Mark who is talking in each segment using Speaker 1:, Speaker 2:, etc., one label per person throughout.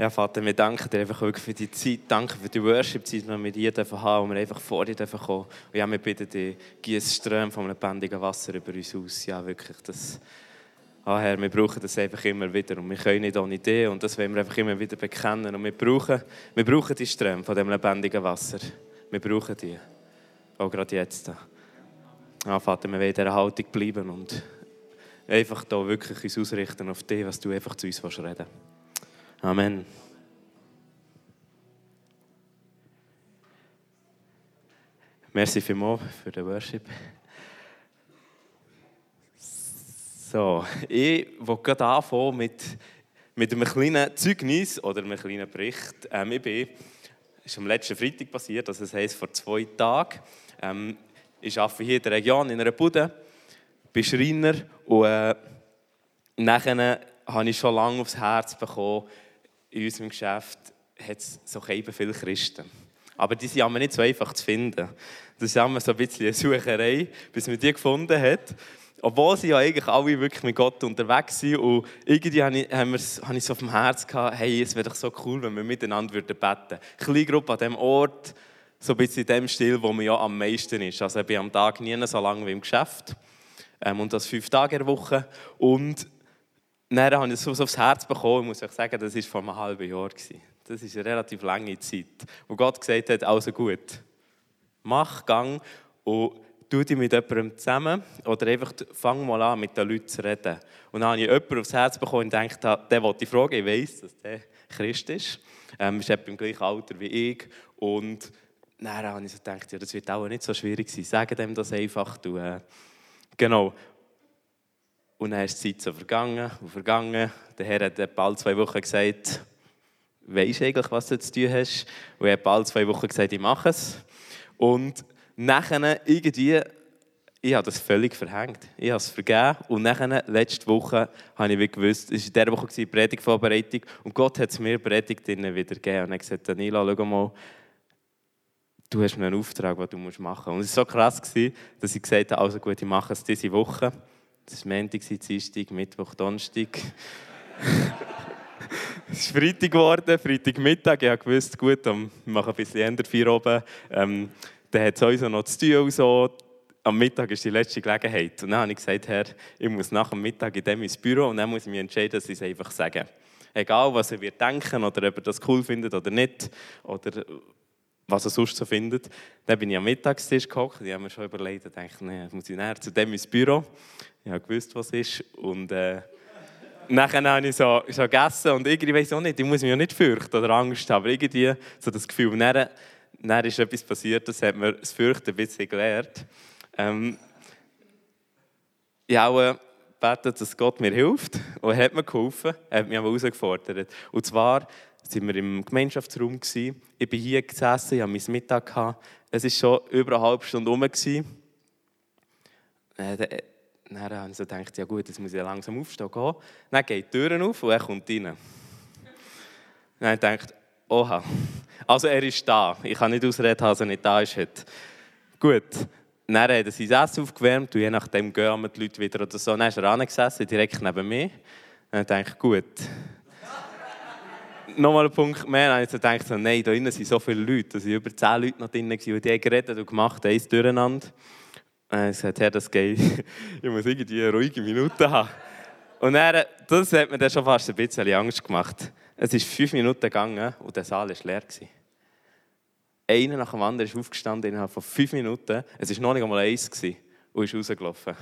Speaker 1: Ja, Vater, wir danken dir einfach wirklich für die Zeit. Danke für die Worship-Zeit, die wir mit dir haben, wo wir einfach vor dir kommen Und ja, wir bitten dich, gieß Ströme von lebendigen Wasser über uns aus. Ja, wirklich, das... Ah, Herr, wir brauchen das einfach immer wieder und wir können nicht ohne dich und das wollen wir einfach immer wieder bekennen. Und wir brauchen, wir brauchen die Ströme von dem lebendigen Wasser. Wir brauchen die. Auch gerade jetzt. Ah, Vater, wir wollen in dieser Haltung bleiben und einfach da wirklich uns ausrichten auf dich, was du einfach zu uns reden willst. Amen. Merci vielmals für den Worship. So, ich will gerade anfangen mit, mit einem kleinen Zeugnis oder einem kleinen Bericht. Ähm, ich bin, ist am letzten Freitag passiert, also das heisst vor zwei Tagen. Ähm, ich arbeite hier in der Region in einer Bude, bin Schreiner und äh, nachher habe ich schon lange aufs Herz bekommen, in unserem Geschäft hat es so eben viele Christen. Aber die sind nicht so einfach zu finden. Das ist immer so ein bisschen eine Sucherei, bis man die gefunden hat. Obwohl sie ja eigentlich alle wirklich mit Gott unterwegs sind. Und irgendwie habe ich, habe ich so auf dem Herz gehabt, hey, es wäre doch so cool, wenn wir miteinander beten würden. Eine kleine Gruppe an dem Ort, so ein bisschen in dem Stil, wo man ja am meisten ist. Also ich bin am Tag nie so lange wie im Geschäft. Ähm, und das fünf Tage in der Woche. Und dann habe ich es aufs Herz bekommen, muss ich sagen, das war vor einem halben Jahr. Das ist eine relativ lange Zeit. Wo Gott gesagt hat, also gut, mach, gang und tu dich mit jemandem zusammen oder einfach fang mal an, mit den Leuten zu reden. Und dann habe ich jemanden aufs Herz bekommen und gedacht, der wollte ich fragen, ich weiss, dass der Christ ist. Ähm, ist etwa im gleichen Alter wie ich. Und dann habe ich so gedacht, ja, das wird auch nicht so schwierig sein. Sag dem das einfach. Du, äh, genau. Und dann ist die Zeit so vergangen und vergangen. Der Herr hat bald zwei Wochen gesagt, weisst du eigentlich, was du zu tun hast? Und er hat bald zwei Wochen gesagt, ich mache es. Und nachher irgendwie, ich habe das völlig verhängt. Ich habe es vergeben. Und nachher, letzte Woche, habe ich gewusst, es war in dieser Woche die Predigtvorbereitung. Und Gott hat es mir Predigt wieder gegeben. Und er hat gesagt, Daniela, schau mal, du hast mir einen Auftrag, den du machen musst. Und es war so krass, dass ich gesagt habe, also gut, ich mache es diese Woche. Das war Montag, Dienstag, Mittwoch, Donnerstag. es ist Freitag geworden, Freitagmittag. Ich wusste, gut, ich mache ein bisschen Ende vier oben. Ähm, dann hat es uns noch zu tun. Und so. Am Mittag ist die letzte Gelegenheit. Und dann habe ich gesagt, Herr, ich muss nach dem Mittag in dem ins Büro und dann muss ich mich entscheiden, dass ich es einfach sage. Egal, was er wird denken oder ob er das cool findet oder nicht. Oder was er sonst so findet. Dann bin ich am Mittagstisch gehockt. Ich habe mir schon überlegt, ich dachte, nee, muss ich näher zu dem ins Büro. Ich habe gewusst, was ist. Und äh, nachher habe ich so, so gegessen und irgendwie weiß auch nicht, ich muss mich ja nicht fürchten oder Angst haben, aber irgendwie so das Gefühl, dann, dann ist etwas passiert, das hat mir das Fürchten ein bisschen gelernt. Ähm, ich habe gebetet, dass Gott mir hilft und er hat mir geholfen, er hat mich aber herausgefordert. Und zwar sind wir im Gemeinschaftsraum. Gewesen. Ich bin hier gesessen, ich hatte meinen Mittag. Gehabt. Es war schon über eine halbe Stunde herum. Äh, dann habe ich so gedacht, ja gut, jetzt muss ich langsam aufstehen gehen. Dann geht die Tür auf und er kommt rein. Dann habe ich oha, also er ist da. Ich kann nicht ausreden, dass er nicht da ist heute. Gut, dann hat er sein Essen aufgewärmt und je nachdem gehen die Leute wieder oder so. Dann ist er angesessen, direkt neben mir. Dann dachte ich, gut, nochmal ein Punkt mehr. Dann ich gedacht, nein, da drinnen sind so viele Leute. Da sind über zehn Leute noch drin, die haben geredet und gemacht, eins durcheinander. Habe ich gesagt, Herr, das geht. Ich muss irgendwie eine ruhige Minute haben. Und dann, das hat mir dann schon fast ein bisschen Angst gemacht. Es ist fünf Minuten gegangen und der Saal war leer. Einer nach dem anderen ist aufgestanden innerhalb von fünf Minuten. Es war noch nicht einmal eins und ist rausgelaufen.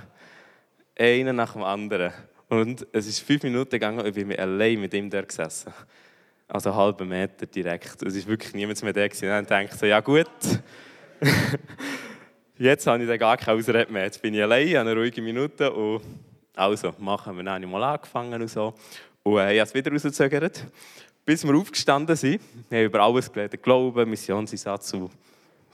Speaker 1: Einer nach dem anderen. Und es ist fünf Minuten gegangen und ich bin allein mit ihm da gesessen also einen halben Meter direkt. Es ist wirklich niemand mehr da gewesen. Und dann denke ich so, ja gut, jetzt habe ich dann gar keine Ausrede mehr. Jetzt bin ich allein, eine ruhige Minute und also machen wir. Dann habe mal angefangen und so. Und äh, ich habe es wieder rausgezögert, bis wir aufgestanden sind. Wir haben über alles geredet, Glauben, Missionseinsatz und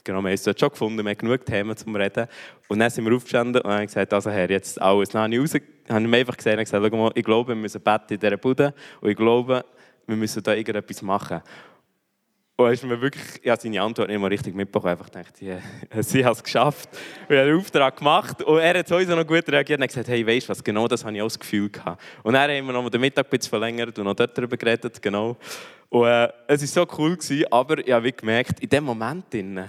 Speaker 1: genau, wir haben es schon gefunden, wir haben genug Themen zum Reden. Und dann sind wir aufgestanden und haben gesagt, also Herr, jetzt alles. Dann habe ich, raus, habe ich mir einfach gesehen und gesagt, mal, ich glaube, wir müssen beten in dieser Bude und ich glaube, wir müssen da irgendetwas machen. Und ist mir wirklich, ich habe seine Antwort nicht mal richtig mitbekommen. Ich dachte, yeah, sie hat es geschafft. Wir haben den Auftrag gemacht. Und er hat sowieso noch gut reagiert und gesagt, hey, weißt du was, genau das habe ich auch das Gefühl gehabt. Und dann haben wir noch den Mittag ein bisschen verlängert und noch dort darüber geredet, genau. Und äh, es war so cool, gewesen, aber ich habe gemerkt, in dem Moment, drin,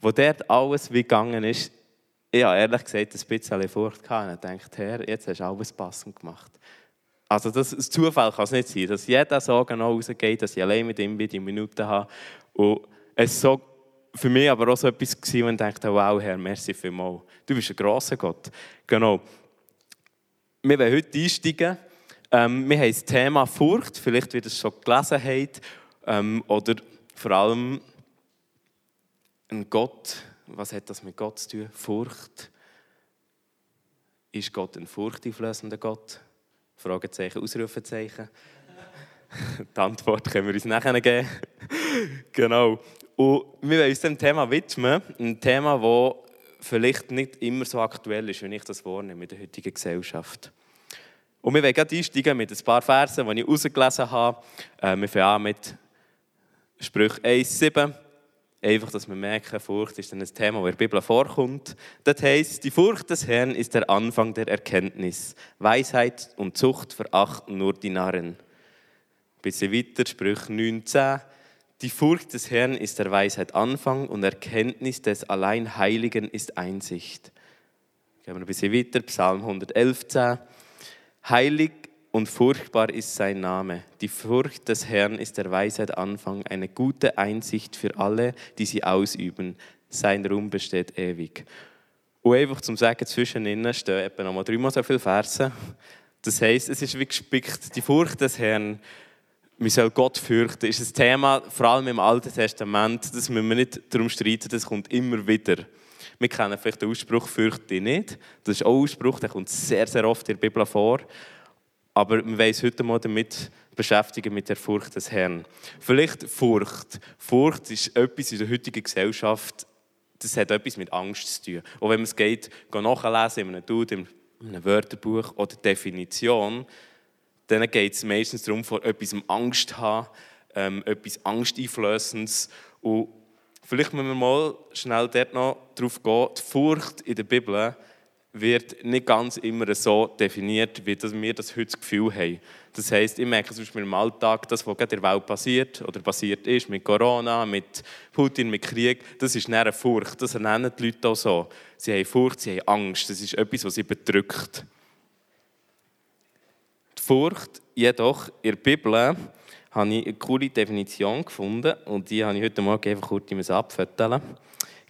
Speaker 1: wo dort alles wie gegangen ist, ich habe ehrlich gesagt ein bisschen Furcht gehabt und dachte, Herr, jetzt hast du alles passend gemacht. Also das, das Zufall kann es nicht sein, dass jeder so genau rausgeht, dass ich allein mit ihm die Minuten habe. Und es so für mich aber auch so etwas gewesen, wo ich dachte, wow, Herr, merci vielmals. Du bist ein grosser Gott. Genau. Wir wollen heute einsteigen. Ähm, wir haben das Thema Furcht, vielleicht wie ihr es schon gelesen habt, ähm, oder vor allem ein Gott. Was hat das mit Gott zu tun? Furcht. Ist Gott ein furchteinflößender Gott? Fragezeichen, Ausrufezeichen. Die Antwort können wir uns nachher geben. genau. Und wir wollen uns dem Thema widmen. Ein Thema, das vielleicht nicht immer so aktuell ist, wenn ich das wahrnehme in der heutigen Gesellschaft. Und wir wollen gerade einsteigen mit ein paar Versen, die ich herausgelesen habe. Äh, wir fangen an mit Sprüche 1,7. Einfach, dass wir merken, Furcht ist ein Thema, das in der Bibel vorkommt. Das heißt, die Furcht des Herrn ist der Anfang der Erkenntnis. Weisheit und Zucht verachten nur die Narren. Ein bisschen weiter, Sprüche 9,10. Die Furcht des Herrn ist der Weisheit Anfang und Erkenntnis des allein Heiligen ist Einsicht. Gehen wir ein bisschen weiter, Psalm 111. Heilig und furchtbar ist sein Name. Die Furcht des Herrn ist der Weisheit Anfang, eine gute Einsicht für alle, die sie ausüben. Sein Ruhm besteht ewig. Und einfach zum Sagen, zwischen ihnen stehen etwa noch mal dreimal so viele Verse. Das heißt, es ist wie gespickt. Die Furcht des Herrn, wir sollen Gott fürchten, ist ein Thema, vor allem im Alten Testament, das müssen wir nicht darum streiten, das kommt immer wieder. Wir kennen vielleicht den Ausspruch, fürchte dich nicht. Das ist auch ein Ausspruch, der kommt sehr, sehr oft in der Bibel vor. Aber wir wollen uns heute mal damit beschäftigen, mit der Furcht des Herrn. Vielleicht Furcht. Furcht ist etwas in der heutigen Gesellschaft, das hat etwas mit Angst zu tun. Auch wenn man es geht, nachlesen in einem Dude, in einem Wörterbuch oder Definition, dann geht es meistens darum, vor etwas Angst zu haben, ähm, etwas Angsteinflößendes. Und vielleicht müssen wir mal schnell dort noch darauf gehen, die Furcht in der Bibel wird nicht ganz immer so definiert, wie wir das heute das Gefühl haben. Das heisst, ich merke zum Beispiel im Alltag, das, was gerade in der Welt passiert oder passiert ist, mit Corona, mit Putin, mit Krieg, das ist eine Furcht. Das nennen die Leute auch so. Sie haben Furcht, sie haben Angst. Das ist etwas, was sie bedrückt. Die Furcht jedoch in der Bibel habe ich eine coole Definition gefunden und die habe ich heute Morgen einfach kurz abfetteln.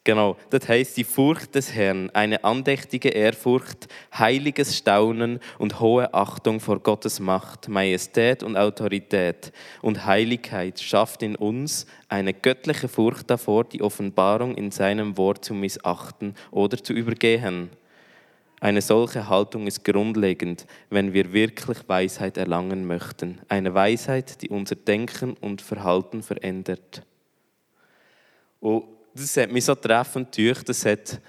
Speaker 1: Genau, das heißt die Furcht des Herrn, eine andächtige Ehrfurcht, heiliges Staunen und hohe Achtung vor Gottes Macht, Majestät und Autorität und Heiligkeit schafft in uns eine göttliche Furcht davor, die Offenbarung in seinem Wort zu missachten oder zu übergehen. Eine solche Haltung ist grundlegend, wenn wir wirklich Weisheit erlangen möchten. Eine Weisheit, die unser Denken und Verhalten verändert. Und das hat mich so treffend gedacht, das hat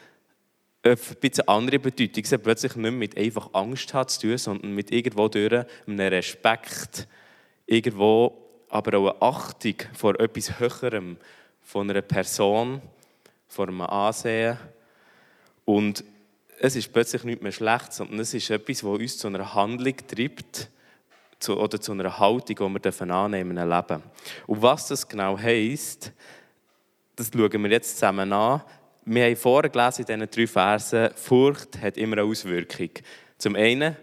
Speaker 1: ein bisschen andere Bedeutung. Es hat plötzlich nicht mit einfach Angst zu tun, sondern mit irgendwo durch einem Respekt, irgendwo aber auch eine Achtung vor etwas Höherem, von einer Person, vor einem Ansehen. Und es ist plötzlich nicht mehr schlecht, sondern es ist etwas, was uns zu einer Handlung treibt oder zu einer Haltung, die wir annehmen im Leben. Und was das genau heisst, das schauen wir jetzt zusammen an. Wir haben vorher gelesen in diesen drei Versen, Furcht hat immer eine Auswirkung. Zum einen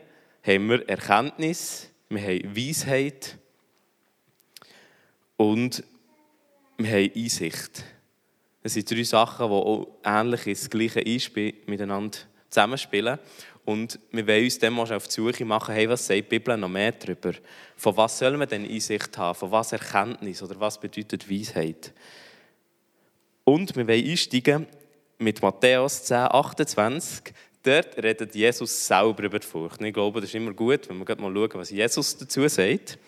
Speaker 1: haben wir Erkenntnis, wir haben Weisheit und wir haben Einsicht. Das sind drei Sachen, die auch ähnlich ins gleiche Einspiel miteinander zusammenspielen. Und wir wollen uns dann auf die Suche machen, hey, was sagt die Bibel noch mehr darüber? Von was soll man denn Einsicht haben? Von was Erkenntnis? Oder was bedeutet Weisheit? Und wir wollen einsteigen mit Matthäus 10, 28. Dort redet Jesus selber über die Furcht. ich glaube, das ist immer gut, wenn wir mal schauen, was Jesus dazu sagt.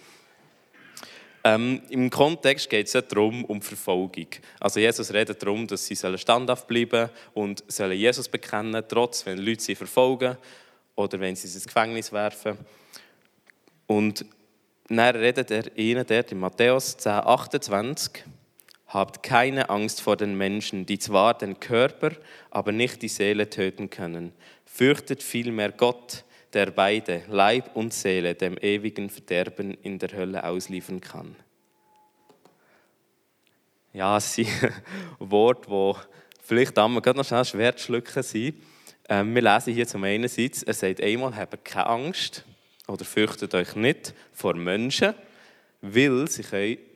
Speaker 1: Ähm, Im Kontext geht es ja darum, um Verfolgung. Also Jesus redet darum, dass sie standhaft bleiben und sollen Jesus bekennen, trotz wenn Leute sie verfolgen oder wenn sie sie ins Gefängnis werfen. Und dann redet er ihnen dort in Matthäus 10, 28, Habt keine Angst vor den Menschen, die zwar den Körper, aber nicht die Seele töten können. Fürchtet vielmehr Gott, der beide, Leib und Seele, dem ewigen Verderben in der Hölle ausliefern kann. ja, es sind Worte, die vielleicht einmal gerade noch schnell schwer zu schlucken sind. Ähm, wir lesen hier zum einen Satz, er sagt einmal, habt keine Angst oder fürchtet euch nicht vor Menschen, weil sie können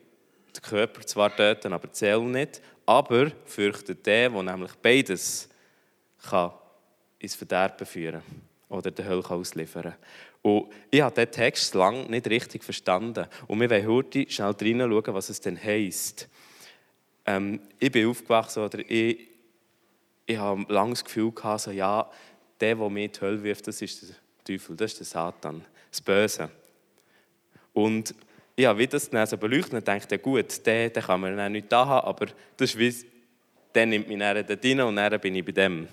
Speaker 1: den Körper zwar töten, aber die Seele nicht, aber fürchtet den, der nämlich beides kann ins Verderben führen oder der Hölle ausliefern Und ich habe diesen Text lange nicht richtig verstanden. Und wir wollen heute schnell reinschauen, was es denn heisst. Ähm, ich bin aufgewachsen, oder ich, ich habe lange das Gefühl gehabt, so, ja, der, der in die Hölle wirft, das ist der Teufel, das ist der Satan, das Böse. Und ich habe das dann so beleuchtet und dachte, ja gut, den, den kann man dann nicht da haben, aber das ist wie, der nimmt mich dann dort und dann bin ich bei dem.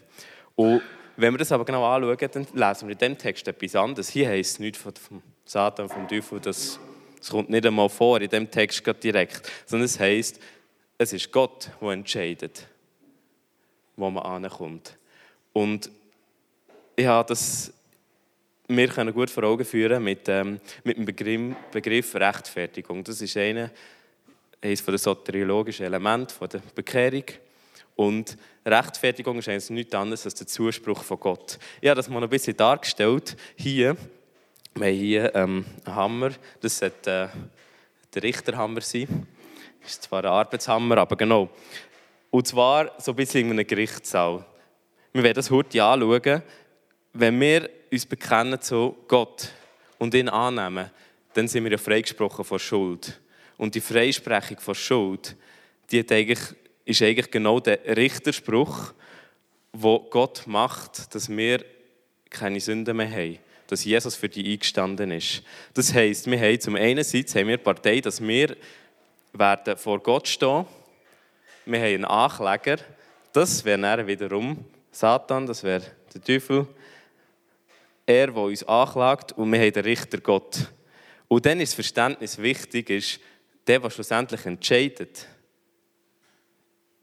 Speaker 1: Und wenn wir das aber genau anschauen, dann lesen wir in diesem Text etwas anderes. Hier heißt es nicht vom Satan, vom Teufel, das, das kommt nicht einmal vor in diesem Text direkt, sondern es heißt, es ist Gott, der entscheidet, wo man ankommt. Und ich habe das wir können gut vor Augen führen mit, ähm, mit dem Begriff, Begriff Rechtfertigung. Das ist eine, eines der soteriologischen Elemente der Bekehrung. Und Rechtfertigung ist eigentlich nichts anderes als der Zuspruch von Gott. Habe das mal ein bisschen dargestellt. Hier, wir haben hier ähm, einen Hammer, das sollte äh, der Richterhammer sein. Das ist zwar ein Arbeitshammer, aber genau. Und zwar so ein bisschen in einem Gerichtssaal. Wir werden das heute anschauen. Wenn wir uns bekennen zu Gott und ihn annehmen, dann sind wir ja freigesprochen von Schuld. Und die Freisprechung von Schuld, die eigentlich, ist eigentlich genau der Richterspruch, wo Gott macht, dass wir keine Sünden mehr haben. Dass Jesus für die eingestanden ist. Das heisst, wir haben zum einen Seite haben wir Partei, dass wir werden vor Gott stehen. Wir haben einen Ankläger. Das wäre dann wiederum Satan, das wäre der Teufel er, der uns anklagt, und wir haben den Richter Gott. Und dann ist das Verständnis wichtig, ist, der, der schlussendlich entscheidet,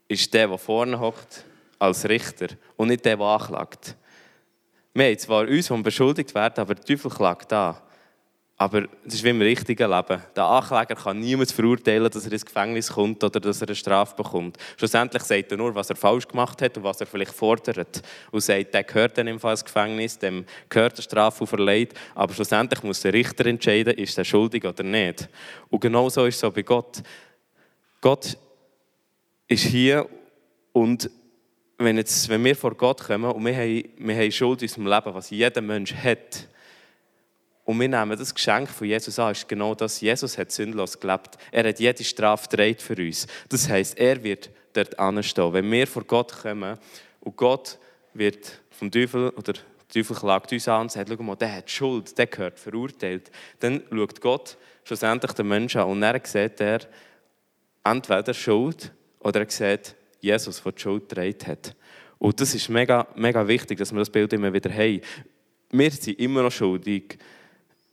Speaker 1: ist der, der vorne hockt als Richter und nicht der, der anklagt. Wir haben zwar uns, die beschuldigt werden, aber der Teufel klagt an. Aber das ist wie im richtigen Leben. Der Ankläger kann niemand verurteilen, dass er ins Gefängnis kommt oder dass er eine Strafe bekommt. Schlussendlich sagt er nur, was er falsch gemacht hat und was er vielleicht fordert. Und sagt, der gehört dann im Fall ins Gefängnis, dem gehört eine Strafe verleiht. Aber schlussendlich muss der Richter entscheiden, ist er schuldig oder nicht. Und genau so ist es so bei Gott. Gott ist hier und wenn, jetzt, wenn wir vor Gott kommen und wir haben, wir haben Schuld in unserem Leben, was jeder Mensch hat, und wir nehmen das Geschenk von Jesus an, ist genau das. Jesus hat sündlos gelebt. Er hat jede Strafe gedreht für uns. Das heißt, er wird dort anstehen. Wenn wir vor Gott kommen und Gott wird vom Teufel oder der Teufel klagt uns an und sagt, schau mal, der hat Schuld, der gehört verurteilt, dann schaut Gott schlussendlich den Menschen an und er sieht er entweder Schuld oder er sieht Jesus, der die Schuld gedreht hat. Und das ist mega, mega wichtig, dass wir das Bild immer wieder haben. Wir sind immer noch schuldig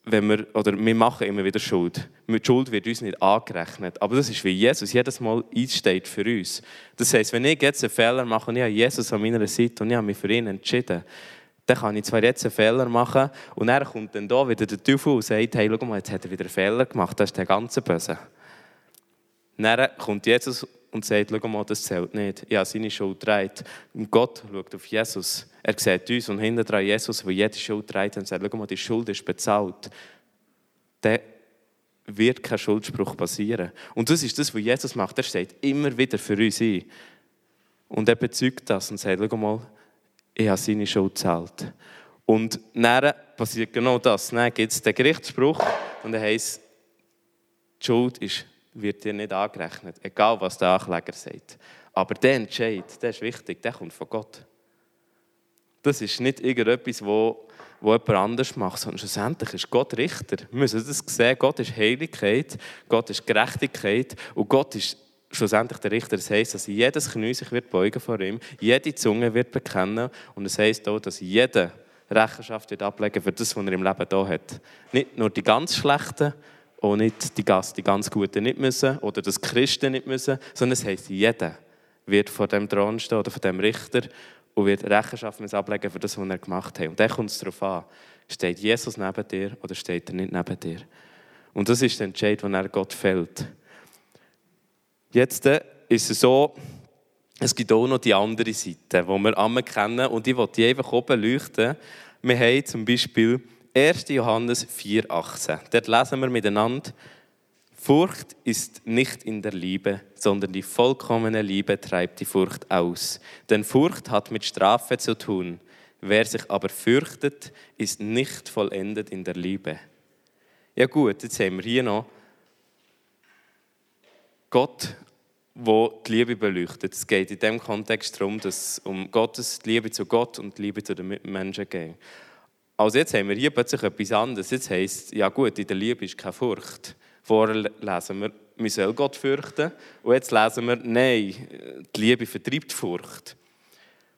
Speaker 1: wenn wir, oder wir machen immer wieder Schuld. Die Schuld wird uns nicht angerechnet. Aber das ist wie Jesus jedes Mal einsteht für uns. Das heisst, wenn ich jetzt einen Fehler mache und ich habe Jesus an meiner Seite und ich habe mich für ihn entschieden, dann kann ich zwar jetzt einen Fehler machen und dann kommt dann da wieder der Teufel und sagt, hey, schau mal, jetzt hat er wieder einen Fehler gemacht, das ist der ganze Böse. Dann kommt Jesus und sagt, schau mal, das zählt nicht. Ich habe seine Schuld trägt. Und Gott schaut auf Jesus. Er sieht uns und hinter dran Jesus, der jede Schuld trägt und sagt, schau mal, die Schuld ist bezahlt. Dann wird kein Schuldspruch passieren. Und das ist das, was Jesus macht. Er steht immer wieder für uns ein. Und er bezeugt das und sagt, schau mal, ich habe seine Schuld gezahlt. Und dann passiert genau das. Dann gibt es den Gerichtsspruch und er heißt, die Schuld ist wird dir nicht angerechnet, egal was der Ankläger sagt. Aber der Entscheid, der ist wichtig, der kommt von Gott. Das ist nicht irgendetwas, wo, wo jemand anders macht, sondern schlussendlich ist Gott Richter. Wir müssen das sehen, Gott ist Heiligkeit, Gott ist Gerechtigkeit und Gott ist schlussendlich der Richter. Das heisst, dass jedes Knie sich wird beugen vor ihm, jede Zunge wird bekennen und es heisst auch, dass jeder Rechenschaft wird ablegen für das, was er im Leben da hat. Nicht nur die ganz Schlechten, auch nicht die, Gast, die ganz Guten nicht müssen oder das Christen nicht müssen, sondern es heisst, jeder wird vor dem Thron stehen oder vor dem Richter und wird Rechenschaft ablegen für das, was er gemacht hat. Und dann kommt es darauf an, steht Jesus neben dir oder steht er nicht neben dir. Und das ist der Entscheid, den er Gott fällt. Jetzt äh, ist es so, es gibt auch noch die andere Seite, die wir alle kennen und ich wollte die einfach oben leuchten. Wir haben zum Beispiel 1. Johannes 4,18. Dort lesen wir miteinander, Furcht ist nicht in der Liebe, sondern die vollkommene Liebe treibt die Furcht aus. Denn Furcht hat mit Strafe zu tun. Wer sich aber fürchtet, ist nicht vollendet in der Liebe. Ja gut, jetzt haben wir hier noch Gott, wo die Liebe beleuchtet. Es geht in dem Kontext darum, dass es um Gottes Liebe zu Gott und die Liebe zu den Mitmenschen geht. Also jetzt haben wir hier plötzlich etwas anderes. Jetzt heisst ja gut, in der Liebe ist keine Furcht. Vorher lesen wir, wir sollen Gott fürchten. Und jetzt lesen wir, nein, die Liebe vertreibt Furcht.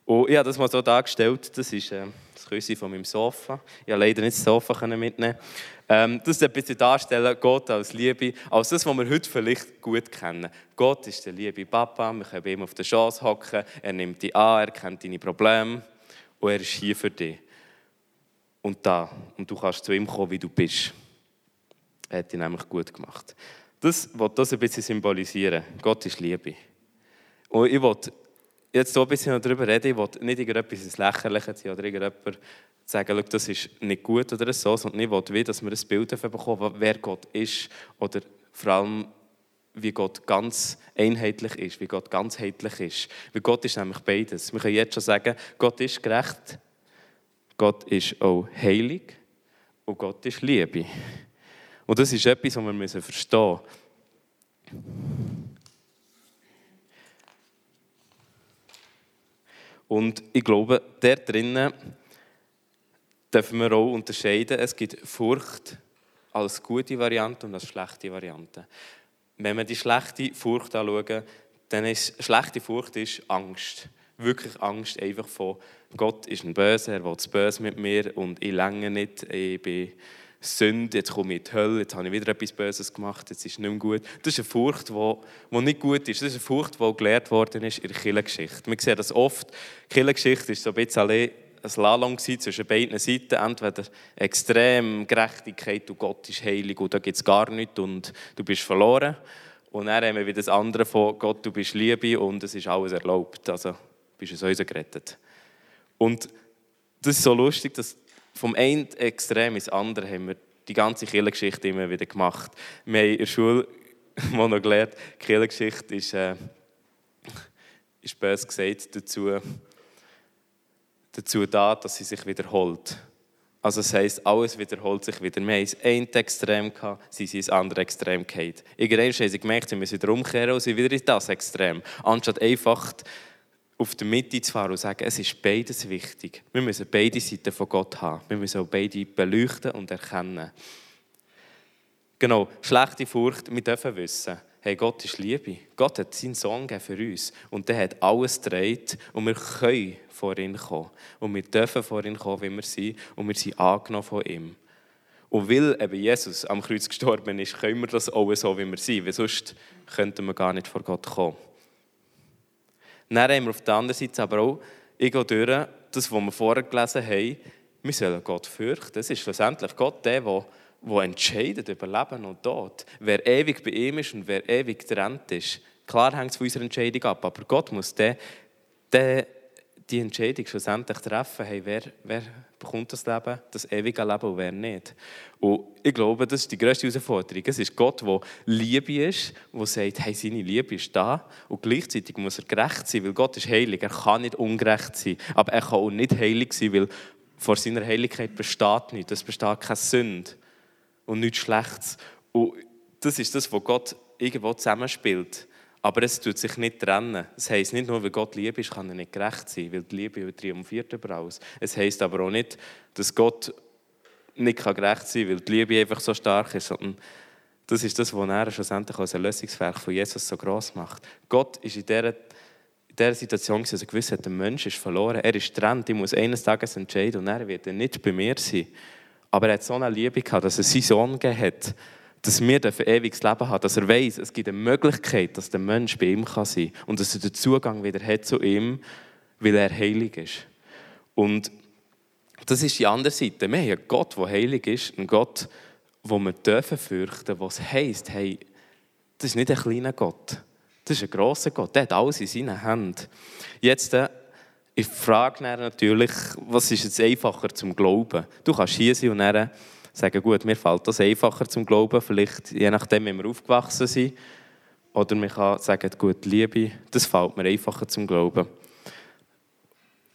Speaker 1: Und ich habe das mal so dargestellt, das ist äh, das Küsse von meinem Sofa. Ich konnte leider nicht das Sofa mitnehmen. Ähm, das ist ein bisschen darstellen, Gott als Liebe, als das, was wir heute vielleicht gut kennen. Gott ist der liebe Papa, wir können bei ihm auf der Chance hocken, er nimmt dich an, er kennt deine Probleme und er ist hier für dich. Und da, und du kannst zu ihm kommen, wie du bist. Er hat dich nämlich gut gemacht. Das will das ein bisschen symbolisieren. Gott ist Liebe. Und ich will jetzt so ein bisschen darüber reden, ich will nicht irgendetwas ins Lächerliche ziehen oder irgendjemand sagen, das ist nicht gut oder so, sondern ich will, dass wir ein Bild bekommen, wer Gott ist oder vor allem, wie Gott ganz einheitlich ist, wie Gott ganzheitlich ist. Weil Gott ist nämlich beides. Wir können jetzt schon sagen, Gott ist gerecht, Gott ist auch heilig und Gott ist Liebe. Und das ist etwas, was wir verstehen müssen. Und ich glaube, der drinnen dürfen wir auch unterscheiden. Es gibt Furcht als gute Variante und als schlechte Variante. Wenn wir die schlechte Furcht anschauen, dann ist schlechte Furcht ist Angst. Wirklich Angst einfach von Gott ist ein Böse, er will es böse mit mir und ich länge nicht, ich bin Sünde, jetzt komme ich in die Hölle, jetzt habe ich wieder etwas Böses gemacht, jetzt ist es nicht mehr gut. Das ist eine Furcht, die, nicht gut ist. Das ist eine Furcht, die gelehrt worden ist in der Kirchengeschichte. Wir sehen das oft. Die Kirchengeschichte ist so ein bisschen ein Slalom zwischen beiden Seiten. Entweder extrem Gerechtigkeit und Gott ist heilig und da gibt es gar nichts und du bist verloren. Und dann haben wir wieder das andere von Gott, du bist Liebe und es ist alles erlaubt. Also bist du sowieso gerettet. Und das ist so lustig, dass vom einen Extrem ins andere haben wir die ganze Kirchengeschichte immer wieder gemacht. Wir haben in der Schule mal noch gelernt, die Kirchengeschichte ist, äh, ist bös gesagt dazu, dazu da, dass sie sich wiederholt. Also das heisst, alles wiederholt sich wieder. Wir hatten ein Extrem, gehabt, sie sind ins andere Extrem gefallen. Irgendwann haben sie gemerkt, sie müssen wieder umkehren und sie wieder in das Extrem. Anstatt einfach auf der Mitte zu fahren und zu sagen, es ist beides wichtig. Wir müssen beide Seiten von Gott haben. Wir müssen auch beide beleuchten und erkennen. Genau, schlechte Furcht, wir dürfen wissen, hey, Gott ist Liebe. Gott hat seinen Sohn für uns und der hat alles gedreht und wir können vor ihn kommen. Und wir dürfen vor ihn kommen, wie wir sind und wir sind angenommen von ihm. Und weil eben Jesus am Kreuz gestorben ist, können wir das auch so, wie wir sind, weil sonst könnten wir gar nicht vor Gott kommen. Dann haben wir auf der anderen Seite aber auch irgendwo durch, das, was wir vorher gelesen haben, wir sollen Gott fürchten. Es ist schlussendlich Gott der, der, der entscheidet über Leben und Tod. Wer ewig bei ihm ist und wer ewig getrennt ist. Klar hängt es von unserer Entscheidung ab, aber Gott muss der, der die Entscheidung schlussendlich treffen, hey, wer, wer bekommt das Leben, das ewige Leben und wer nicht. Und ich glaube, das ist die grösste Herausforderung. Es ist Gott, der Liebe ist, der sagt, hey, seine Liebe ist da und gleichzeitig muss er gerecht sein, weil Gott ist heilig. Er kann nicht ungerecht sein, aber er kann auch nicht heilig sein, weil vor seiner Heiligkeit besteht nichts. Es besteht keine Sünde und nichts Schlechtes. Und das ist das, was Gott irgendwo zusammenspielt. Aber es tut sich nicht trennen. Es heisst nicht nur, weil Gott Liebe ist, kann er nicht gerecht sein, weil die Liebe triumphiert über alles. Es heisst aber auch nicht, dass Gott nicht gerecht sein kann, weil die Liebe einfach so stark ist, sondern das ist das, was er schlussendlich als Erlösungswerk von Jesus so groß macht. Gott ist in dieser, in dieser Situation, dass er gewusst hat, der Mensch ist verloren, er ist getrennt, ich muss eines Tages entscheiden und er wird nicht bei mir sein. Aber er hat so eine Liebe gehabt, dass er seinen Sohn gegeben hat, dass wir ein ewiges Leben haben, dass er weiß, es gibt eine Möglichkeit, dass der Mensch bei ihm kann sein kann und dass er den Zugang wieder hat zu ihm, weil er heilig ist. Und das ist die andere Seite. Wir haben einen Gott, der heilig ist, einen Gott, wo wir dürfen fürchten, was heisst, hey, das ist nicht ein kleiner Gott. Das ist ein grosser Gott, der hat alles in seinen Händen. Jetzt, äh, ich frage natürlich, was ist jetzt einfacher zum Glauben? Du kannst hier sein und dann sagen, gut, mir fällt das einfacher zum Glauben, vielleicht je nachdem, wie wir aufgewachsen sind. Oder man kann sagen, gut, Liebe, das fällt mir einfacher zum Glauben.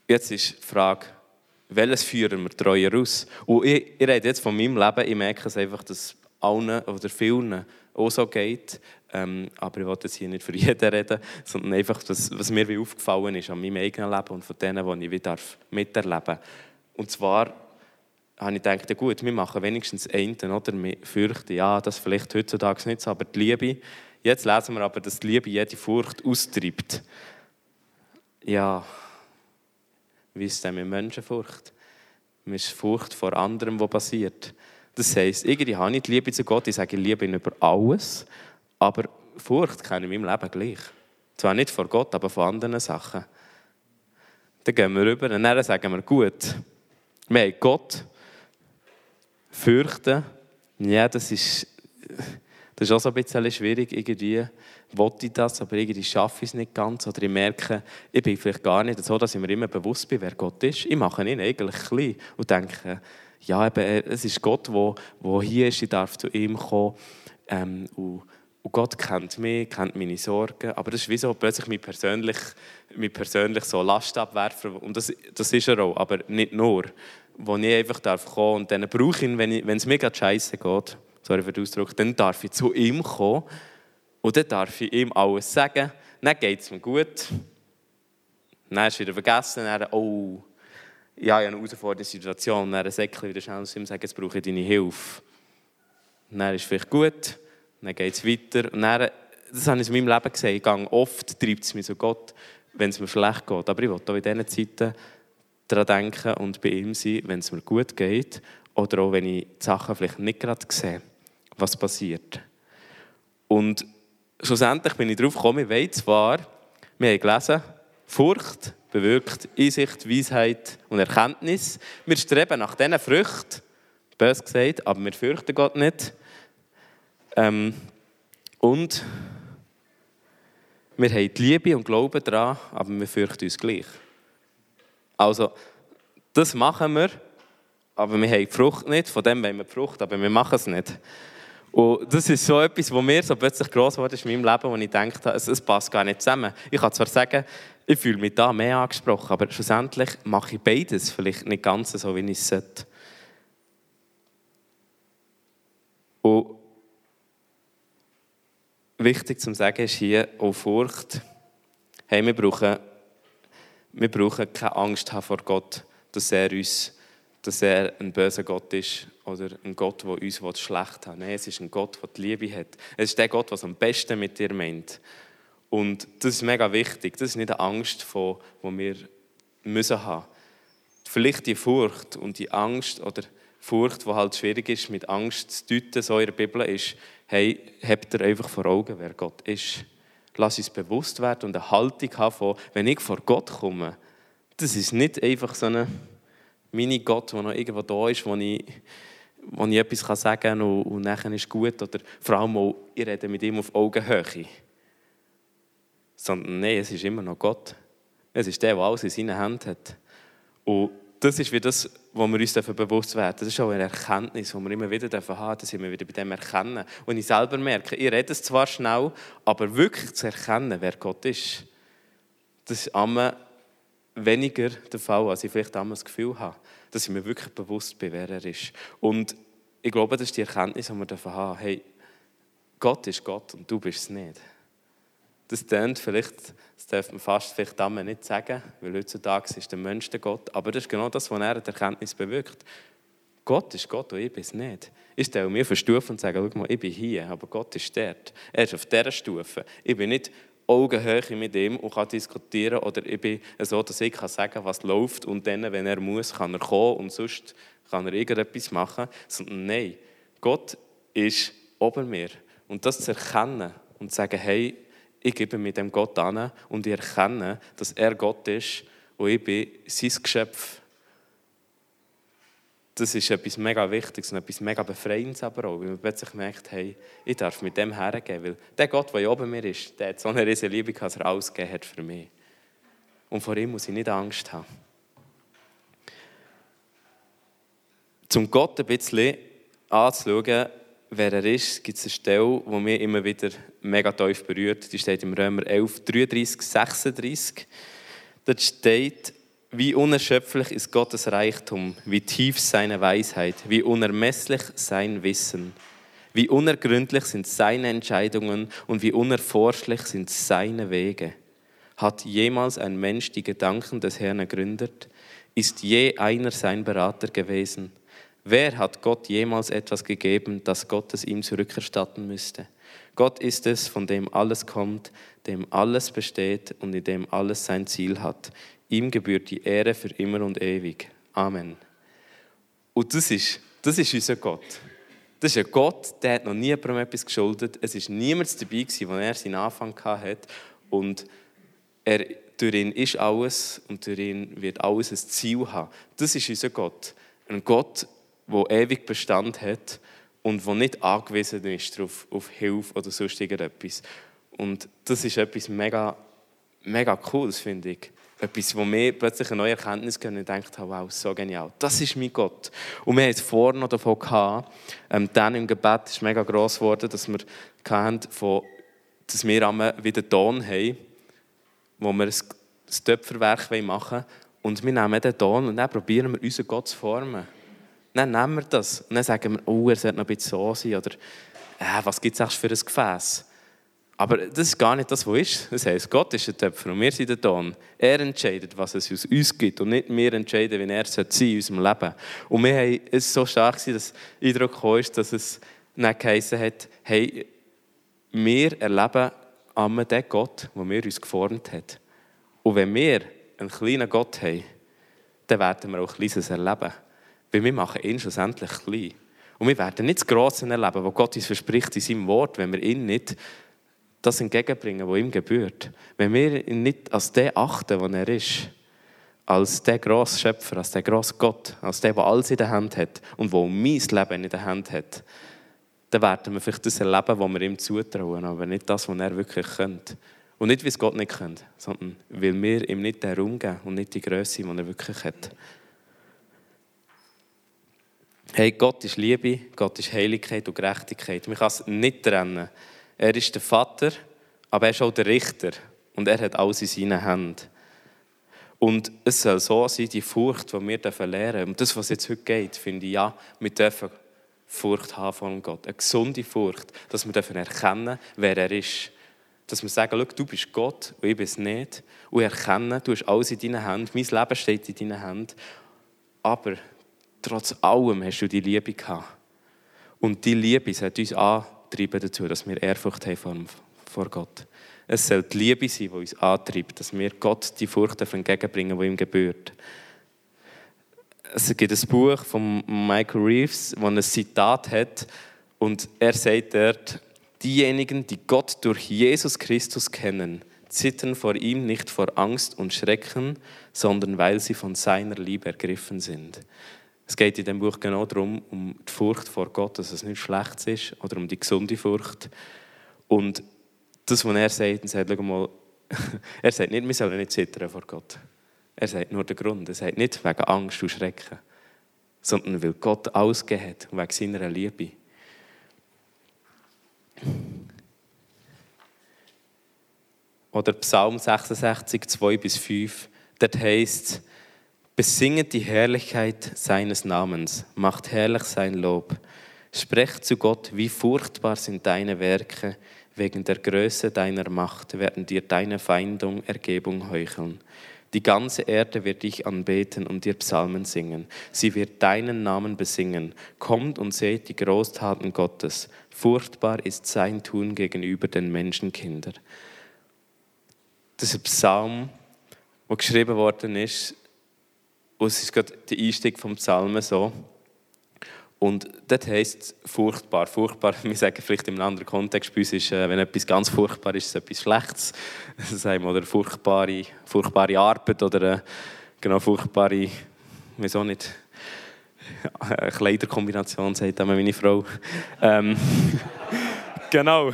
Speaker 1: Jetzt ist die Frage, welches führen wir treuer aus? Und ich, ich rede jetzt von meinem Leben, ich merke es einfach, dass allen oder vielen auch so geht. Ähm, aber ich will jetzt hier nicht für jeden reden, sondern einfach, das, was mir wie aufgefallen ist an meinem eigenen Leben und von denen, die ich wieder miterleben darf. Und zwar habe ich gedacht, ja gut, wir machen wenigstens einen, oder? Wir fürchten, ja, das vielleicht heutzutage nicht so, aber die Liebe, jetzt lesen wir aber, dass die Liebe jede Furcht austreibt. Ja, wie ist denn mit Menschenfurcht? Man ist Furcht vor anderem, was passiert. Das heisst, irgendwie habe ich die Liebe zu Gott, ich sage, ich liebe ihn über alles, aber Furcht kenne ich in meinem Leben gleich. Zwar nicht vor Gott, aber vor anderen Sachen. Dann gehen wir rüber und dann sagen wir, gut, wir haben Gott, fürchten, ja, das ist, das ist auch so ein bisschen schwierig, irgendwie wollte ich das, aber irgendwie schaffe ich es nicht ganz. Oder ich merke, ich bin vielleicht gar nicht so, dass ich mir immer bewusst bin, wer Gott ist. Ich mache ihn eigentlich klein und denke, ja, eben, es ist Gott, der, der hier ist, ich darf zu ihm kommen. Ähm, und, und, Gott kennt mich, kennt meine Sorgen. Aber das ist wie so plötzlich mich persönlich, mich persönlich so Last abwerfen. Und das, das ist er auch, aber nicht nur. Wo ich einfach darf kommen und dann brauche ich ihn, wenn, ich, es mir gerade scheiße geht, sorry für den Ausdruck, dann darf ich zu ihm kommen und dann darf ich ihm alles sagen. Dann geht es mir gut. Dann ist er wieder vergessen. Dann, oh, ich habe eine herausfordernde Situation. Dann sagt er wieder schnell zu ihm sagen, jetzt brauche ich deine Hilfe. Dann ist es vielleicht gut. Dann geht es weiter. Und dann, das habe ich in meinem Leben gesehen. Ich gehe oft, treibt es mich so Gott, wenn es mir schlecht geht. Aber ich will auch in diesen Zeiten daran denken und bei ihm sein, wenn es mir gut geht. Oder auch, wenn ich die Sachen vielleicht nicht gerade sehe, was passiert. Und schlussendlich bin ich darauf gekommen, ich weiß zwar, wir haben gelesen, Furcht bewirkt Einsicht, Weisheit und Erkenntnis. Wir streben nach diesen Früchten, bös gesagt, aber wir fürchten Gott nicht. Ähm, und wir haben die Liebe und Glauben daran, aber wir fürchten uns gleich. Also, das machen wir, aber wir haben die Frucht nicht. Von dem wollen wir die Frucht, aber wir machen es nicht. Und das ist so etwas, was mir so plötzlich gross wurde in meinem Leben, wo ich dachte, es, es passt gar nicht zusammen. Ich kann zwar sagen, ich fühle mich da mehr angesprochen, aber schlussendlich mache ich beides vielleicht nicht ganz so, wie ich es sollte. Und wichtig zu sagen ist hier auch Furcht. Hey, wir brauchen, wir brauchen keine Angst haben vor Gott, dass er uns dass er ein böser Gott ist oder ein Gott, der uns schlecht hat. Nein, es ist ein Gott, der die Liebe hat. Es ist der Gott, der am besten mit dir meint. Und das ist mega wichtig. Das ist nicht eine Angst, die wir müssen haben Vielleicht die Furcht und die Angst oder Furcht, die halt schwierig ist, mit Angst zu deuten, so in der Bibel ist, hey, habt ihr einfach vor Augen, wer Gott ist. Lass uns bewusst werden und eine Haltung haben von, wenn ich vor Gott komme, das ist nicht einfach so eine meine Gott, der noch irgendwo da ist, wo ich, wo ich etwas sagen kann und, und nachher ist gut. Oder vor allem auch, ich rede mit ihm auf Augenhöhe. Sondern nein, es ist immer noch Gott. Es ist der, der alles in seinen Händen hat. Und das ist wie das, wo wir uns bewusst werden. Das ist auch eine Erkenntnis, die wir immer wieder haben dass wir wieder bei dem erkennen. Und ich selber merke, ich rede es zwar schnell, aber wirklich zu erkennen, wer Gott ist, das ist immer weniger der Fall, als ich vielleicht damals das Gefühl habe, dass ich mir wirklich bewusst bin, wer er ist. Und ich glaube, das ist die Erkenntnis, die wir haben. Hey, Gott ist Gott und du bist es nicht. Das klingt vielleicht, das darf man fast vielleicht damals nicht sagen, weil heutzutage ist der Mensch der Gott. Aber das ist genau das, was er die Erkenntnis bewirkt. Gott ist Gott und ich bin es nicht. Ich stelle mir auf eine Stufe und sage, schau mal, ich bin hier, aber Gott ist dort. Er ist auf dieser Stufe. Ich bin nicht Augenhöhe mit ihm und kann diskutieren. Oder ich bin so, dass ich kann sagen was läuft und dann, wenn er muss, kann er kommen und sonst kann er irgendetwas machen. Sondern nein, Gott ist ober mir. Und das zu erkennen und zu sagen, hey, ich gebe mit dem Gott an und ich erkenne, dass er Gott ist und ich bin sein Geschöpf. das ist etwas mega Wichtiges und etwas mega Befreiendes aber auch, weil man plötzlich merkt, hey, ich darf mit dem hergehen, weil der Gott, der oben mir ist, der hat so eine riesige Liebe, dass er alles gegeben hat für mich. Und vor ihm muss ich nicht Angst haben. Zum Gott ein bisschen anzuschauen, wer er ist, gibt es eine Stelle, die mich immer wieder mega tief berührt. Die steht im Römer 11, 33, 36. Dort steht, wie unerschöpflich ist Gottes Reichtum, wie tief seine Weisheit, wie unermesslich sein Wissen, wie unergründlich sind seine Entscheidungen und wie unerforschlich sind seine Wege. Hat jemals ein Mensch die Gedanken des Herrn ergründet? Ist je einer sein Berater gewesen? Wer hat Gott jemals etwas gegeben, das Gott es ihm zurückerstatten müsste? Gott ist es, von dem alles kommt, dem alles besteht und in dem alles sein Ziel hat. Ihm gebührt die Ehre für immer und ewig. Amen. Und das ist, das ist unser Gott. Das ist ein Gott, der hat noch nie jemandem etwas geschuldet. Es war niemand dabei, gewesen, als er seinen Anfang hatte. Und er, durch ihn ist alles und durch ihn wird alles ein Ziel haben. Das ist unser Gott. Ein Gott, der ewig Bestand hat und der nicht angewiesen ist auf, auf Hilfe oder sonst irgendetwas. Und das ist etwas mega, mega Cooles, finde ich etwas, wo mir plötzlich eine neue Erkenntnis geben und denkt habe, wow, so genial. Das ist mein Gott. Und wir haben es vorhin noch davon ähm, dann im Gebet ist mega gross geworden, dass wir von, dass wir wieder Ton haben, wo wir ein Töpferwerk machen wollen. Und wir nehmen den Ton und dann probieren wir, unseren Gott zu formen. Dann nehmen wir das und dann sagen wir, oh, er sollte noch ein bisschen so sein. Oder, äh, was gibt es für ein Gefäß? Aber das ist gar nicht das, was ist. Das heisst, Gott ist der Töpfer und wir sind der Ton. Er entscheidet, was es aus uns gibt und nicht wir entscheiden, wie er sein in unserem Leben. Und wir haben es so stark dass der Eindruck kam, dass es nicht geheißen hat, hey, wir erleben an den Gott, der wir uns geformt hat. Und wenn wir einen kleinen Gott haben, dann werden wir auch Kleines erleben. Weil wir machen ihn schlussendlich klein. Und wir werden nicht das Grosse erleben, was Gott uns verspricht in seinem Wort, wenn wir ihn nicht das entgegenbringen, was ihm gebührt. Wenn wir ihn nicht als den achten, was er ist, als der grosse Schöpfer, als der grosse Gott, als der, der alles in der Hand hat und der mein Leben in der Hand hat, dann werden wir vielleicht das erleben, was wir ihm zutrauen, aber nicht das, was er wirklich könnte. Und nicht, wie es Gott nicht könnte, sondern weil wir ihm nicht den Raum geben und nicht die Größe, die er wirklich hat. Hey, Gott ist Liebe, Gott ist Heiligkeit und Gerechtigkeit. Man kann es nicht trennen. Er ist der Vater, aber er ist auch der Richter. Und er hat alles in seinen Händen. Und es soll so sein, die Furcht, die wir lernen dürfen. Und das, was jetzt heute geht, finde ich, ja, wir dürfen Furcht haben von Gott. Eine gesunde Furcht, dass wir dürfen erkennen, wer er ist. Dass wir sagen, du bist Gott und ich bin es nicht. Und erkennen, du hast alles in deinen Händen. Mein Leben steht in deinen Händen. Aber trotz allem hast du die Liebe gehabt. Und die Liebe hat uns an treiben dazu, dass wir Ehrfurcht haben vor Gott. Es soll die Liebe sein, die uns antreibt, dass wir Gott die Furcht entgegenbringen, die ihm gebührt. Es gibt ein Buch von Michael Reeves, das ein Zitat hat und er sagt dort, diejenigen, die Gott durch Jesus Christus kennen, zittern vor ihm nicht vor Angst und Schrecken, sondern weil sie von seiner Liebe ergriffen sind. Es geht in dem Buch genau darum, um die Furcht vor Gott, dass es nicht schlecht ist, oder um die gesunde Furcht. Und das, was er sagt, er sagt, mal, er sagt nicht, wir sollen nicht zittern vor Gott. Er sagt nur den Grund. Er sagt nicht wegen Angst und Schrecken, sondern weil Gott ausgegeben hat und wegen seiner Liebe. Oder Psalm 66, 2 bis 5, dort heißt es, Besinget die Herrlichkeit seines Namens, macht herrlich sein Lob. Sprecht zu Gott, wie furchtbar sind deine Werke, wegen der Größe deiner Macht werden dir deine Feindung Ergebung heucheln. Die ganze Erde wird dich anbeten und dir Psalmen singen. Sie wird deinen Namen besingen. Kommt und seht die Großtaten Gottes. Furchtbar ist sein Tun gegenüber den Menschenkindern. Das ist ein Psalm, wo geschrieben worden ist, und es ist gerade der Einstieg vom Psalmen so. Und das heisst furchtbar. Furchtbar, wir sagen vielleicht in einem anderen Kontext, bei uns ist, äh, wenn etwas ganz furchtbar ist, ist es etwas Schlechtes. Sagen wir, oder furchtbare, furchtbare Arbeit oder äh, genau furchtbare, wieso nicht, Kleiderkombination, sagt einmal meine Frau. Ähm, genau.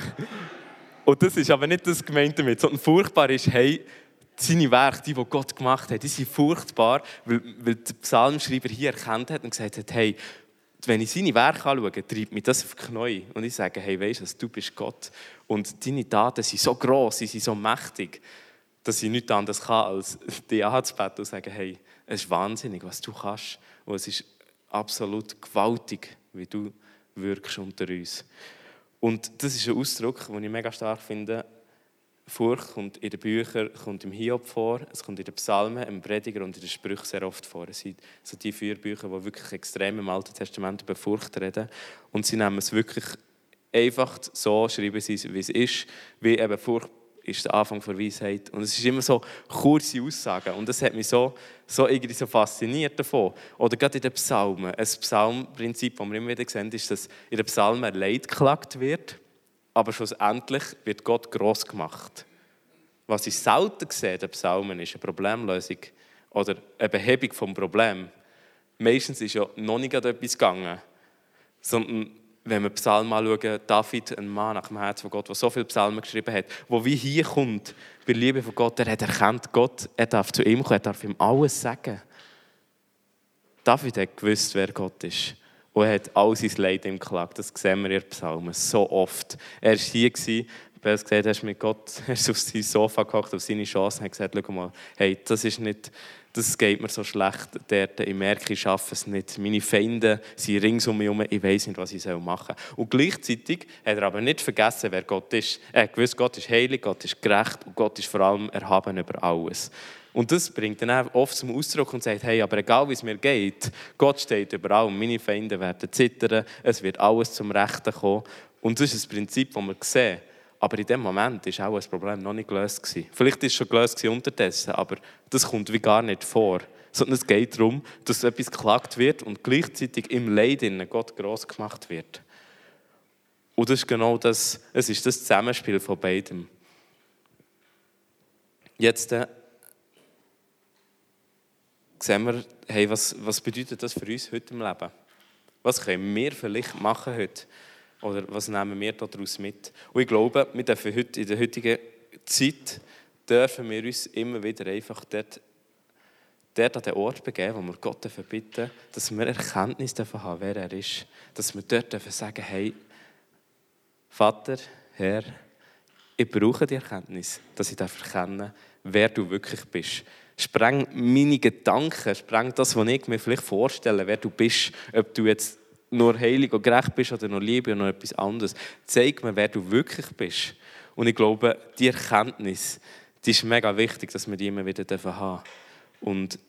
Speaker 1: Und das ist aber nicht das gemeint damit, sondern furchtbar ist, hey, seine Werke, die, die Gott gemacht hat, die sind furchtbar, weil, weil der Psalmschreiber hier erkannt hat und gesagt hat, hey, wenn ich seine Werke anschaue, treibt mich das auf die Knie. Und ich sage, hey, weißt du, du bist Gott. Und deine Taten sind so gross, sie sind so mächtig, dass ich nichts anderes kann, als dich anzubeten und sagen, hey, es ist wahnsinnig, was du kannst. Und es ist absolut gewaltig, wie du wirkst unter uns. Und das ist ein Ausdruck, den ich mega stark finde, Furcht kommt in den Büchern, kommt im Hiob vor, es kommt in den Psalmen, im Prediger und in den Sprüchen sehr oft vor. Es sind so die vier Bücher, die wirklich extrem im Alten Testament über Furcht reden. Und sie nehmen es wirklich einfach so, schreiben sie es, wie es ist, wie eben Furcht ist der Anfang der Weisheit. Und es ist immer so kurze Aussagen. Und das hat mich so, so, irgendwie so fasziniert davon. Oder gerade in den Psalmen. Ein Psalmprinzip, das wir immer wieder sehen, ist, dass in den Psalmen Leid geklagt wird aber schlussendlich wird Gott groß gemacht. Was ich selten sehe den Psalmen, ist eine Problemlösung oder eine Behebung vom Problem. Meistens ist ja noch nicht etwas gegangen, sondern wenn wir Psalmen anschauen, David, ein Mann nach dem Herz von Gott, der so viele Psalmen geschrieben hat, wo wie hier kommt, bei Liebe von Gott, er hat erkannt, Gott, er darf zu ihm kommen, er darf ihm alles sagen. David hat gewusst, wer Gott ist. Und er hat all sein Leid ihm geklagt. Das sehen wir in den Psalmen so oft. Er war hier, er hat gesagt, er ist mit Gott, er ist auf sein Sofa gehockt, auf seine Chance und hat gesagt, schau mal, hey, das ist nicht, das geht mir so schlecht dort, ich merke, ich schaffe es nicht. Meine Feinde sind rings um mich herum, ich weiß nicht, was ich machen soll. Und gleichzeitig hat er aber nicht vergessen, wer Gott ist. Er hat gewusst, Gott ist heilig, Gott ist gerecht und Gott ist vor allem erhaben über alles. Und das bringt dann auch oft zum Ausdruck und sagt, hey, aber egal wie es mir geht, Gott steht über allem, meine Feinde werden zittern, es wird alles zum Rechten kommen. Und das ist das Prinzip, das wir sehen. Aber in dem Moment war auch ein Problem noch nicht gelöst. Gewesen. Vielleicht ist es schon gelöst unterdessen, aber das kommt wie gar nicht vor. Sondern es geht darum, dass etwas geklagt wird und gleichzeitig im Leid in Gott groß gemacht wird. Und das ist genau das, es ist das Zusammenspiel von beidem. Jetzt äh, sehen wir, hey, was, was bedeutet das für uns heute im Leben? Was können wir vielleicht machen heute? Oder was nehmen wir daraus mit? Und ich glaube, wir dürfen heute, in der heutigen Zeit dürfen wir uns immer wieder einfach dort, dort an den Ort begeben, wo wir Gott bitten dass wir Erkenntnis davon haben, wer er ist. Dass wir dort dürfen sagen, hey, Vater, Herr, ich brauche die Erkenntnis, dass ich erkennen darf, wer du wirklich bist spreng meine Gedanken, spreng das, was ich mir vielleicht vorstelle, wer du bist, ob du jetzt nur heilig und gerecht bist oder nur Liebe oder noch etwas anderes. Zeig mir, wer du wirklich bist. Und ich glaube, die Erkenntnis, die ist mega wichtig, dass wir die immer wieder haben dürfen. Und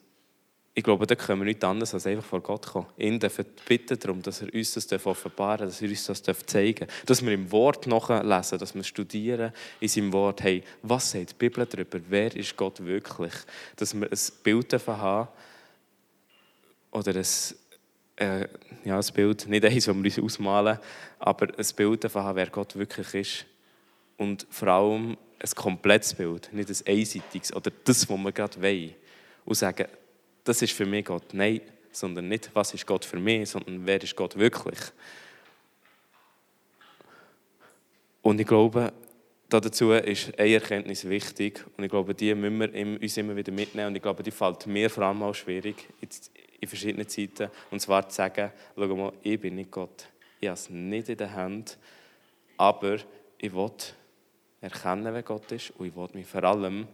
Speaker 1: ich glaube, da können wir nichts anderes als einfach vor Gott kommen. Ihn dürfen bitten darum, dass er uns das offenbaren darf, dass er uns das zeigen darf. Dass wir im Wort nachlesen, dass wir studieren in seinem Wort, hey, was sagt die Bibel darüber? Wer ist Gott wirklich? Dass wir ein Bild davon haben oder ein, äh, ja, ein Bild, nicht eins, das wir uns ausmalen, aber ein Bild davon haben, wer Gott wirklich ist. Und vor allem ein komplettes Bild, nicht ein einseitiges oder das, was wir gerade wollen. Und sagen, das ist für mich Gott. Nein, sondern nicht, was ist Gott für mich, sondern wer ist Gott wirklich. Und ich glaube, dazu ist eine Erkenntnis wichtig und ich glaube, die müssen wir uns immer wieder mitnehmen und ich glaube, die fällt mir vor allem auch schwierig in verschiedenen Zeiten und zwar zu sagen, schau mal, ich bin nicht Gott. Ich habe es nicht in der Hand, aber ich will erkennen, wer Gott ist und ich will mich vor allem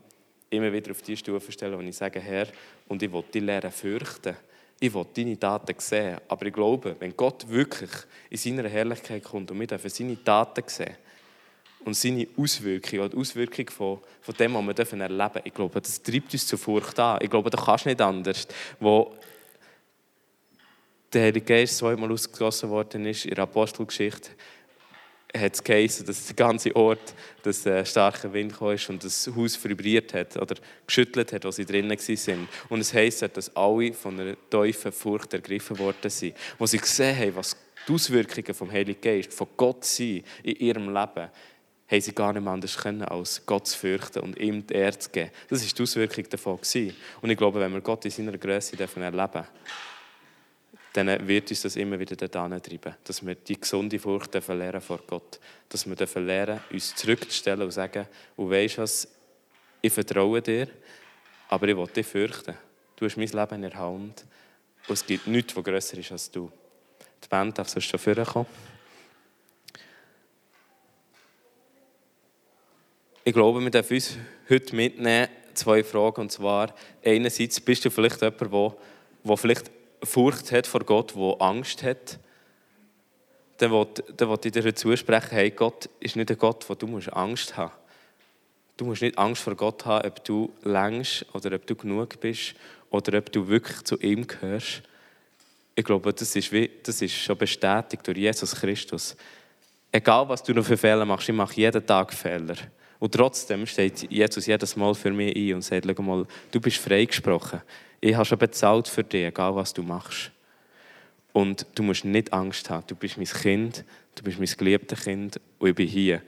Speaker 1: immer wieder auf die Stufe stellen, wo ich sage, Herr, und ich will die Lehre fürchten. Ich will deine Taten sehen. Aber ich glaube, wenn Gott wirklich in seiner Herrlichkeit kommt und wir dürfen seine Taten sehen und seine Auswirkungen, oder die Auswirkung von, von dem, was wir erleben dürfen, ich glaube, das treibt uns zur Furcht an. Ich glaube, da kannst du nicht anders. Wo der Heilige Geist zweimal ausgegossen worden ist in der Apostelgeschichte, hat es geheißen, dass der ganze Ort dass ein starker Wind kam und das Haus vibriert hat oder geschüttelt hat, wo sie drinnen waren. Und es heisst, dass alle von einer tiefen Furcht ergriffen worden sind. Wo sie gesehen haben, was die Auswirkungen vom Heiligen Geist, von Gott sind in ihrem Leben, haben sie gar nicht anders können, als Gott zu fürchten und ihm die Ehre zu geben. Das war die Auswirkung davon. Und ich glaube, wenn wir Gott in seiner Größe erleben dürfen, dann wird uns das immer wieder dorthin treiben, dass wir die gesunde Furcht lernen vor Gott. Dass wir lernen, uns zurückzustellen und sagen, und weisst was, ich vertraue dir, aber ich will dich fürchten. Du hast mein Leben in der Hand und es gibt nichts, was grösser ist als du. Die Band darf sonst schon vorkommen. Ich glaube, wir dürfen uns heute mitnehmen, zwei Fragen. Und zwar, einerseits bist du vielleicht jemand, der, der vielleicht Furcht hat vor Gott, der Angst hat. Dann wollte ich dir zusprechen, hey, Gott ist nicht ein Gott, wo du Angst haben musst. Du musst nicht Angst vor Gott haben, ob du längst oder ob du genug bist oder ob du wirklich zu ihm gehörst. Ich glaube, das ist, wie, das ist schon bestätigt durch Jesus Christus. Egal, was du noch für Fehler machst, ich mache jeden Tag Fehler. Und trotzdem steht Jesus jedes Mal für mich ein und sagt, schau mal, du bist freigesprochen. Ich habe schon bezahlt für dich, egal was du machst. Und du musst nicht Angst haben. Du bist mein Kind, du bist mein geliebtes Kind und ich bin hier.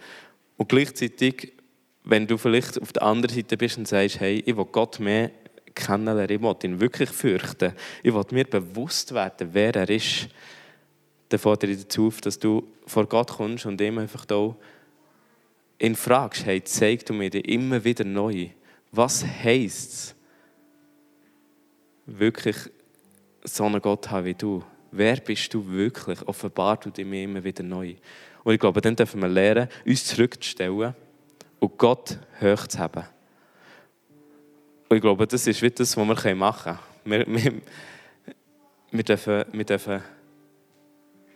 Speaker 1: Und gleichzeitig, wenn du vielleicht auf der anderen Seite bist und sagst, hey, ich will Gott mehr kennenlernen, ich will ihn wirklich fürchten, ich will mir bewusst werden, wer er ist, dann fordere ich dazu auf, dass du vor Gott kommst und ihm einfach da ihn fragst, hey, zeig du mir immer wieder neu, was heisst es, wirklich so einen Gott haben wie du? Wer bist du wirklich? Offenbar du dir immer wieder neu. Und ich glaube, dann dürfen wir lernen, uns zurückzustellen und Gott hoch zu haben. Und ich glaube, das ist wie das, was wir machen können. Wir, wir, wir, dürfen, wir, dürfen,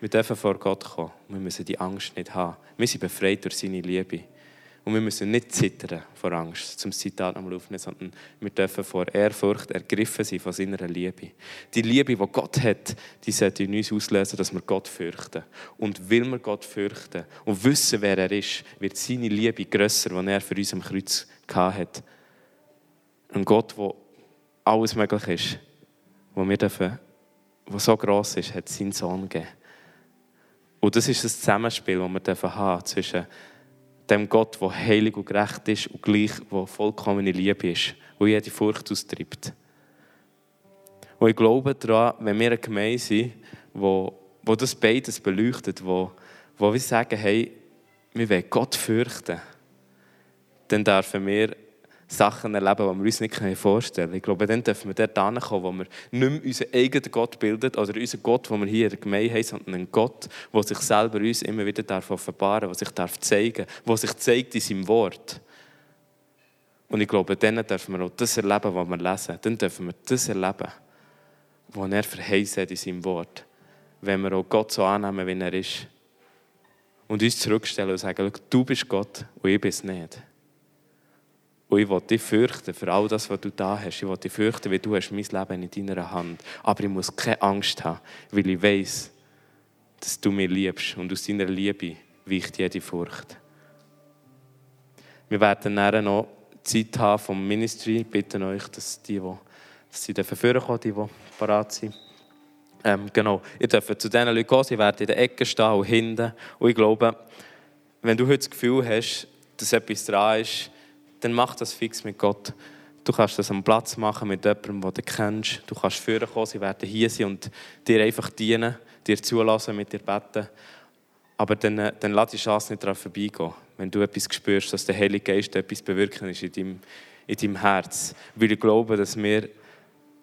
Speaker 1: wir dürfen vor Gott kommen. Wir müssen die Angst nicht haben. Wir sind befreit durch seine Liebe. Und wir müssen nicht zittern vor Angst, zum Zitat am Laufen, sondern wir dürfen vor Ehrfurcht ergriffen sein von seiner Liebe. Die Liebe, die Gott hat, die sollte in uns auslösen, dass wir Gott fürchten. Und will wir Gott fürchten und wissen, wer er ist, wird seine Liebe grösser, die er für uns am Kreuz hat. Ein Gott, wo alles möglich ist, wo wir dürfen, wo so groß ist, hat seinen Sohn gegeben. Und das ist das Zusammenspiel, das wir dürfen haben zwischen dem Gott, der heilig und gerecht ist und gleich, der vollkommene Liebe ist, wo jede Furcht austreibt. Und ich glaube daran, wenn wir eine Gemeinde sind, wo, wo das beides beleuchtet, wo, wo wir sagen, hey, wir wollen Gott fürchten, dann dürfen wir Sachen erleben, die wir uns nicht vorstellen können. Ich glaube, dann dürfen wir dort hinkommen, wo wir nicht mehr unseren eigenen Gott bilden oder unseren Gott, den wir hier in der Gemeinde haben, sondern einen Gott, der sich selber uns immer wieder offenbaren darf, der sich darf zeigen der sich zeigt in seinem Wort. Und ich glaube, dann dürfen wir auch das erleben, was wir lesen. Dann dürfen wir das erleben, was er verheißen in seinem Wort. Wenn wir auch Gott so annehmen, wie er ist. Und uns zurückstellen und sagen, du bist Gott und ich bin es nicht. Und ich will dich fürchten für all das, was du da hast. Ich will dich fürchten, weil du hast mein Leben in deiner Hand. Aber ich muss keine Angst haben, weil ich weiß, dass du mich liebst. Und aus deiner Liebe weicht jede Furcht. Wir werden dann noch Zeit haben vom Ministry. Ich bitte euch, dass die, die, dass sie dafür kommen, die, die parat sind. Ähm, genau, ihr dürft zu diesen Leuten gehen, sie werden in der Ecke stehen und hinten. Und ich glaube, wenn du heute das Gefühl hast, dass etwas dran ist, dann mach das fix mit Gott. Du kannst das am Platz machen mit jemandem, den du kennst. Du kannst führen kommen, sie werden hier sein und dir einfach dienen, dir zulassen, mit dir beten. Aber dann, äh, dann lass die Chance nicht daran vorbeigehen, wenn du etwas spürst, dass der Heilige Geist etwas bewirken ist in deinem, in deinem Herz. Weil ich glaube, dass wir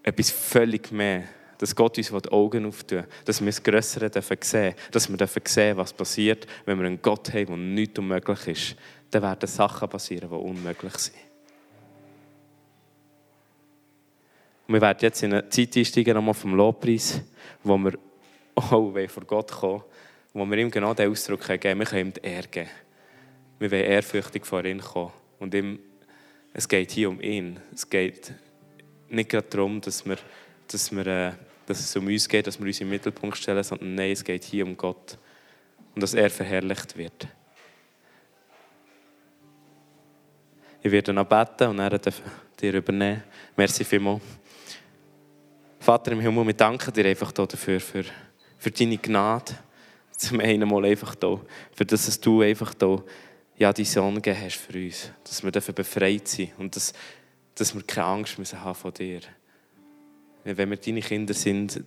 Speaker 1: etwas völlig mehr, dass Gott uns die Augen auftun dass wir das Größere sehen dürfen, dass wir sehen was passiert, wenn wir einen Gott haben, der nichts unmöglich ist dann werden Sachen passieren, die unmöglich sind. Und wir werden jetzt in eine Zeit einsteigen, nochmal vom Lobpreis, wo wir auch vor Gott kommen wo wir ihm genau den Ausdruck geben wir können ihm die Ehre geben. Wir wollen ehrfürchtig vor ihn kommen. Und ihm, es geht hier um ihn. Es geht nicht gerade darum, dass, wir, dass, wir, äh, dass es um uns geht, dass wir uns im Mittelpunkt stellen, sondern nein, es geht hier um Gott. Und dass er verherrlicht wird. Ich werde noch beten und er dir übernehmen. Merci vielmals. Vater im Himmel, wir danken dir einfach dafür, für, für deine Gnade. Zum einen mal einfach da, für das, dass du einfach da, ja, die Sohn gegeben hast für uns. Dass wir dafür befreit sind und dass, dass wir keine Angst müssen haben von dir. Wenn wir deine Kinder sind,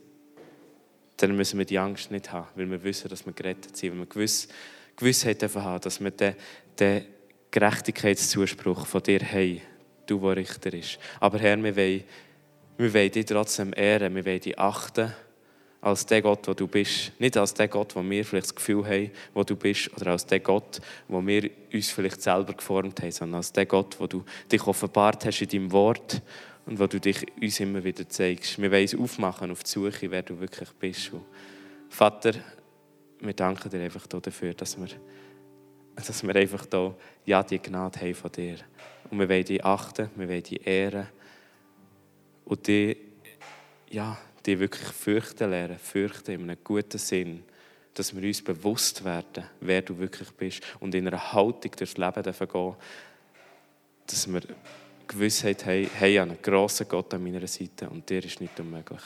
Speaker 1: dann müssen wir die Angst nicht haben, weil wir wissen, dass wir gerettet sind, weil wir Gewiss, Gewissheit haben, dass wir den, den Gerechtigkeitszuspruch von dir haben, du, der Richter ist. Aber Herr, wir wollen, wir wollen dich trotzdem ehren, wir wollen dich achten als der Gott, wo du bist. Nicht als der Gott, wo wir vielleicht das Gefühl haben, wo du bist, oder als der Gott, wo wir uns vielleicht selber geformt haben, sondern als der Gott, wo du dich offenbart hast in deinem Wort und wo du dich uns immer wieder zeigst. Wir wollen uns aufmachen auf die Suche, wer du wirklich bist. Und Vater, wir danken dir einfach dafür, dass wir, dass wir einfach da, ja, die Gnade haben von dir. Und wir wollen dich achten, wir wollen dich ehren und dich, ja, die wirklich fürchten lernen, fürchten in einem guten Sinn, dass wir uns bewusst werden, wer du wirklich bist und in einer Haltung durchs Leben dürfen gehen, dass wir Gewissheit haben, hey, einen grossen Gott an meiner Seite und dir ist nicht unmöglich.